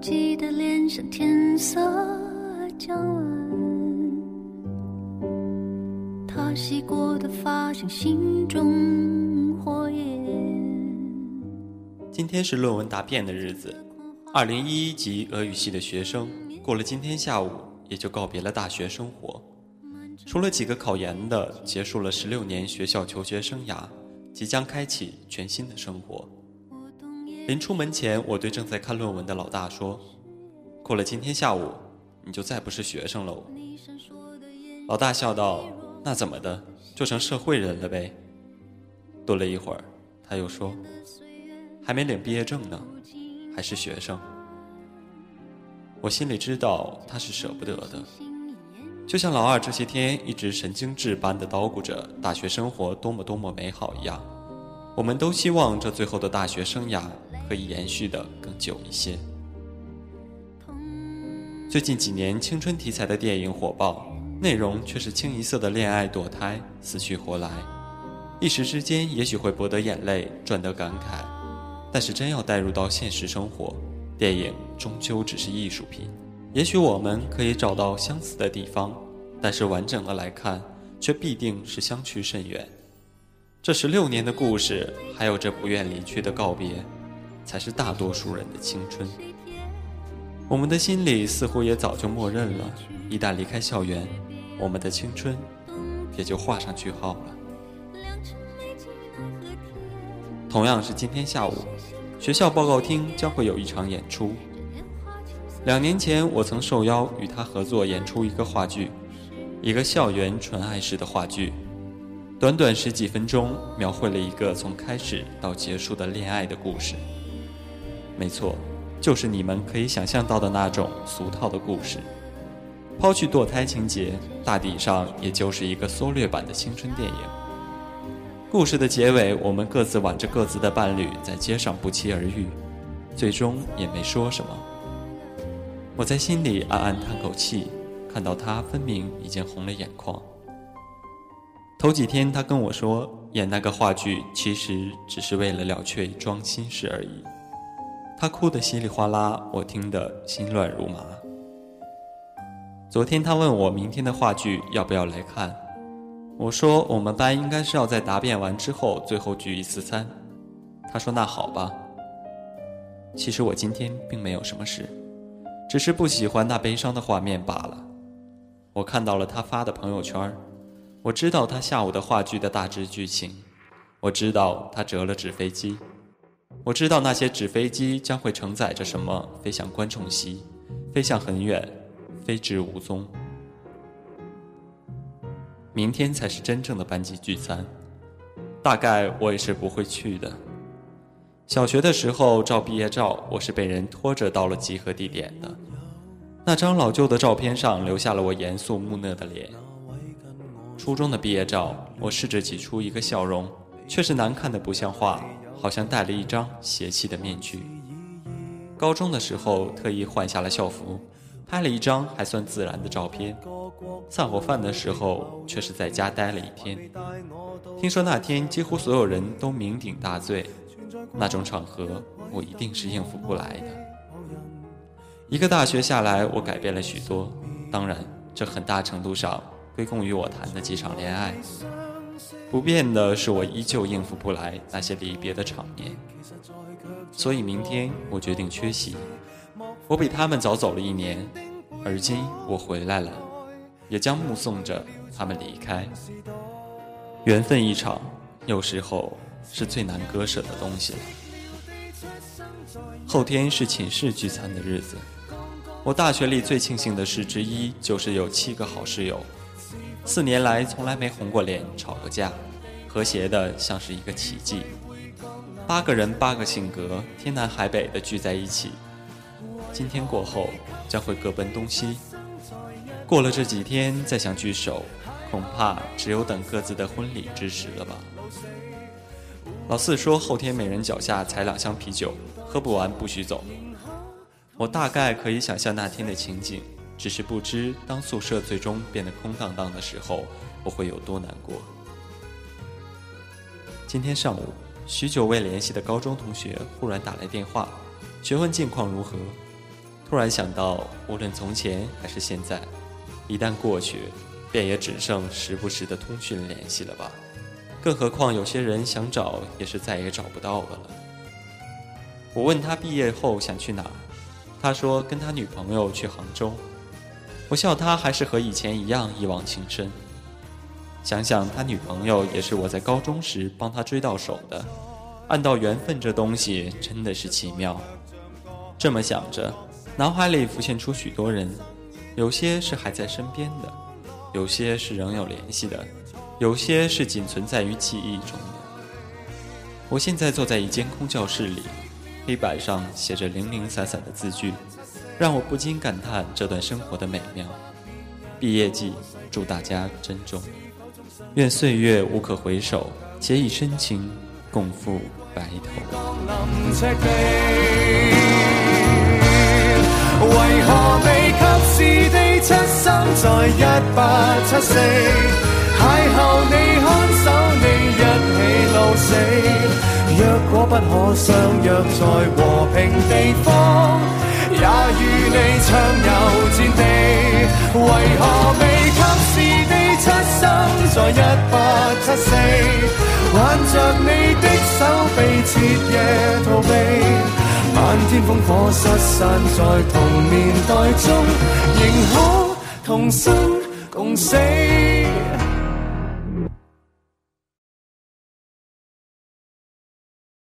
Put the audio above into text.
记得脸上天色将晚，他洗过的发像心中火焰。今天是论文答辩的日子，二零一一级俄语系的学生过了今天下午，也就告别了大学生活。除了几个考研的，结束了十六年学校求学生涯，即将开启全新的生活。临出门前，我对正在看论文的老大说：“过了今天下午，你就再不是学生喽。”老大笑道：“那怎么的，就成社会人了呗？”顿了一会儿，他又说：“还没领毕业证呢，还是学生。”我心里知道他是舍不得的，就像老二这些天一直神经质般的叨咕着大学生活多么多么美好一样。我们都希望这最后的大学生涯。可以延续的更久一些。最近几年，青春题材的电影火爆，内容却是清一色的恋爱、堕胎、死去活来，一时之间也许会博得眼泪，赚得感慨。但是真要带入到现实生活，电影终究只是艺术品。也许我们可以找到相似的地方，但是完整的来看，却必定是相去甚远。这十六年的故事，还有这不愿离去的告别。才是大多数人的青春。我们的心里似乎也早就默认了，一旦离开校园，我们的青春也就画上句号了。同样是今天下午，学校报告厅将会有一场演出。两年前，我曾受邀与他合作演出一个话剧，一个校园纯爱式的话剧，短短十几分钟，描绘了一个从开始到结束的恋爱的故事。没错，就是你们可以想象到的那种俗套的故事。抛去堕胎情节，大抵上也就是一个缩略版的青春电影。故事的结尾，我们各自挽着各自的伴侣在街上不期而遇，最终也没说什么。我在心里暗暗叹口气，看到他分明已经红了眼眶。头几天他跟我说，演那个话剧其实只是为了了却一桩心事而已。他哭得稀里哗啦，我听得心乱如麻。昨天他问我明天的话剧要不要来看，我说我们班应该是要在答辩完之后最后聚一次餐。他说那好吧。其实我今天并没有什么事，只是不喜欢那悲伤的画面罢了。我看到了他发的朋友圈，我知道他下午的话剧的大致剧情，我知道他折了纸飞机。我知道那些纸飞机将会承载着什么飞向观众席，飞向很远，飞至无踪。明天才是真正的班级聚餐，大概我也是不会去的。小学的时候照毕业照，我是被人拖着到了集合地点的。那张老旧的照片上留下了我严肃木讷的脸。初中的毕业照，我试着挤出一个笑容，却是难看的不像话。好像戴了一张邪气的面具。高中的时候特意换下了校服，拍了一张还算自然的照片。散伙饭的时候却是在家待了一天。听说那天几乎所有人都酩酊大醉，那种场合我一定是应付不来的。一个大学下来，我改变了许多，当然这很大程度上归功于我谈的几场恋爱。不变的是，我依旧应付不来那些离别的场面，所以明天我决定缺席。我比他们早走了一年，而今我回来了，也将目送着他们离开。缘分一场，有时候是最难割舍的东西了。后天是寝室聚餐的日子，我大学里最庆幸的事之一就是有七个好室友。四年来从来没红过脸、吵过架，和谐的像是一个奇迹。八个人，八个性格，天南海北的聚在一起。今天过后，将会各奔东西。过了这几天再想聚首，恐怕只有等各自的婚礼之时了吧。老四说后天每人脚下踩两箱啤酒，喝不完不许走。我大概可以想象那天的情景，只是不知当宿舍最终变得空荡荡的时候，我会有多难过。今天上午。许久未联系的高中同学忽然打来电话，询问近况如何。突然想到，无论从前还是现在，一旦过去，便也只剩时不时的通讯联系了吧。更何况有些人想找，也是再也找不到的了。我问他毕业后想去哪，他说跟他女朋友去杭州。我笑他还是和以前一样一往情深。想想他女朋友也是我在高中时帮他追到手的，按道缘分这东西真的是奇妙。这么想着，脑海里浮现出许多人，有些是还在身边的，有些是仍有联系的，有些是仅存在于记忆中的。我现在坐在一间空教室里，黑板上写着零零散散的字句，让我不禁感叹这段生活的美妙。毕业季，祝大家珍重。愿岁月无可回首，且以深情共赴白头。为何未及时地出生在一八七四？邂逅你看守你一起老死。若果不可相约在和平地方，也与你畅游战地。为何未及时地？出生在一八七四，挽着你的手臂，彻夜逃避。漫天烽火失散在同年代中，仍可同生共死。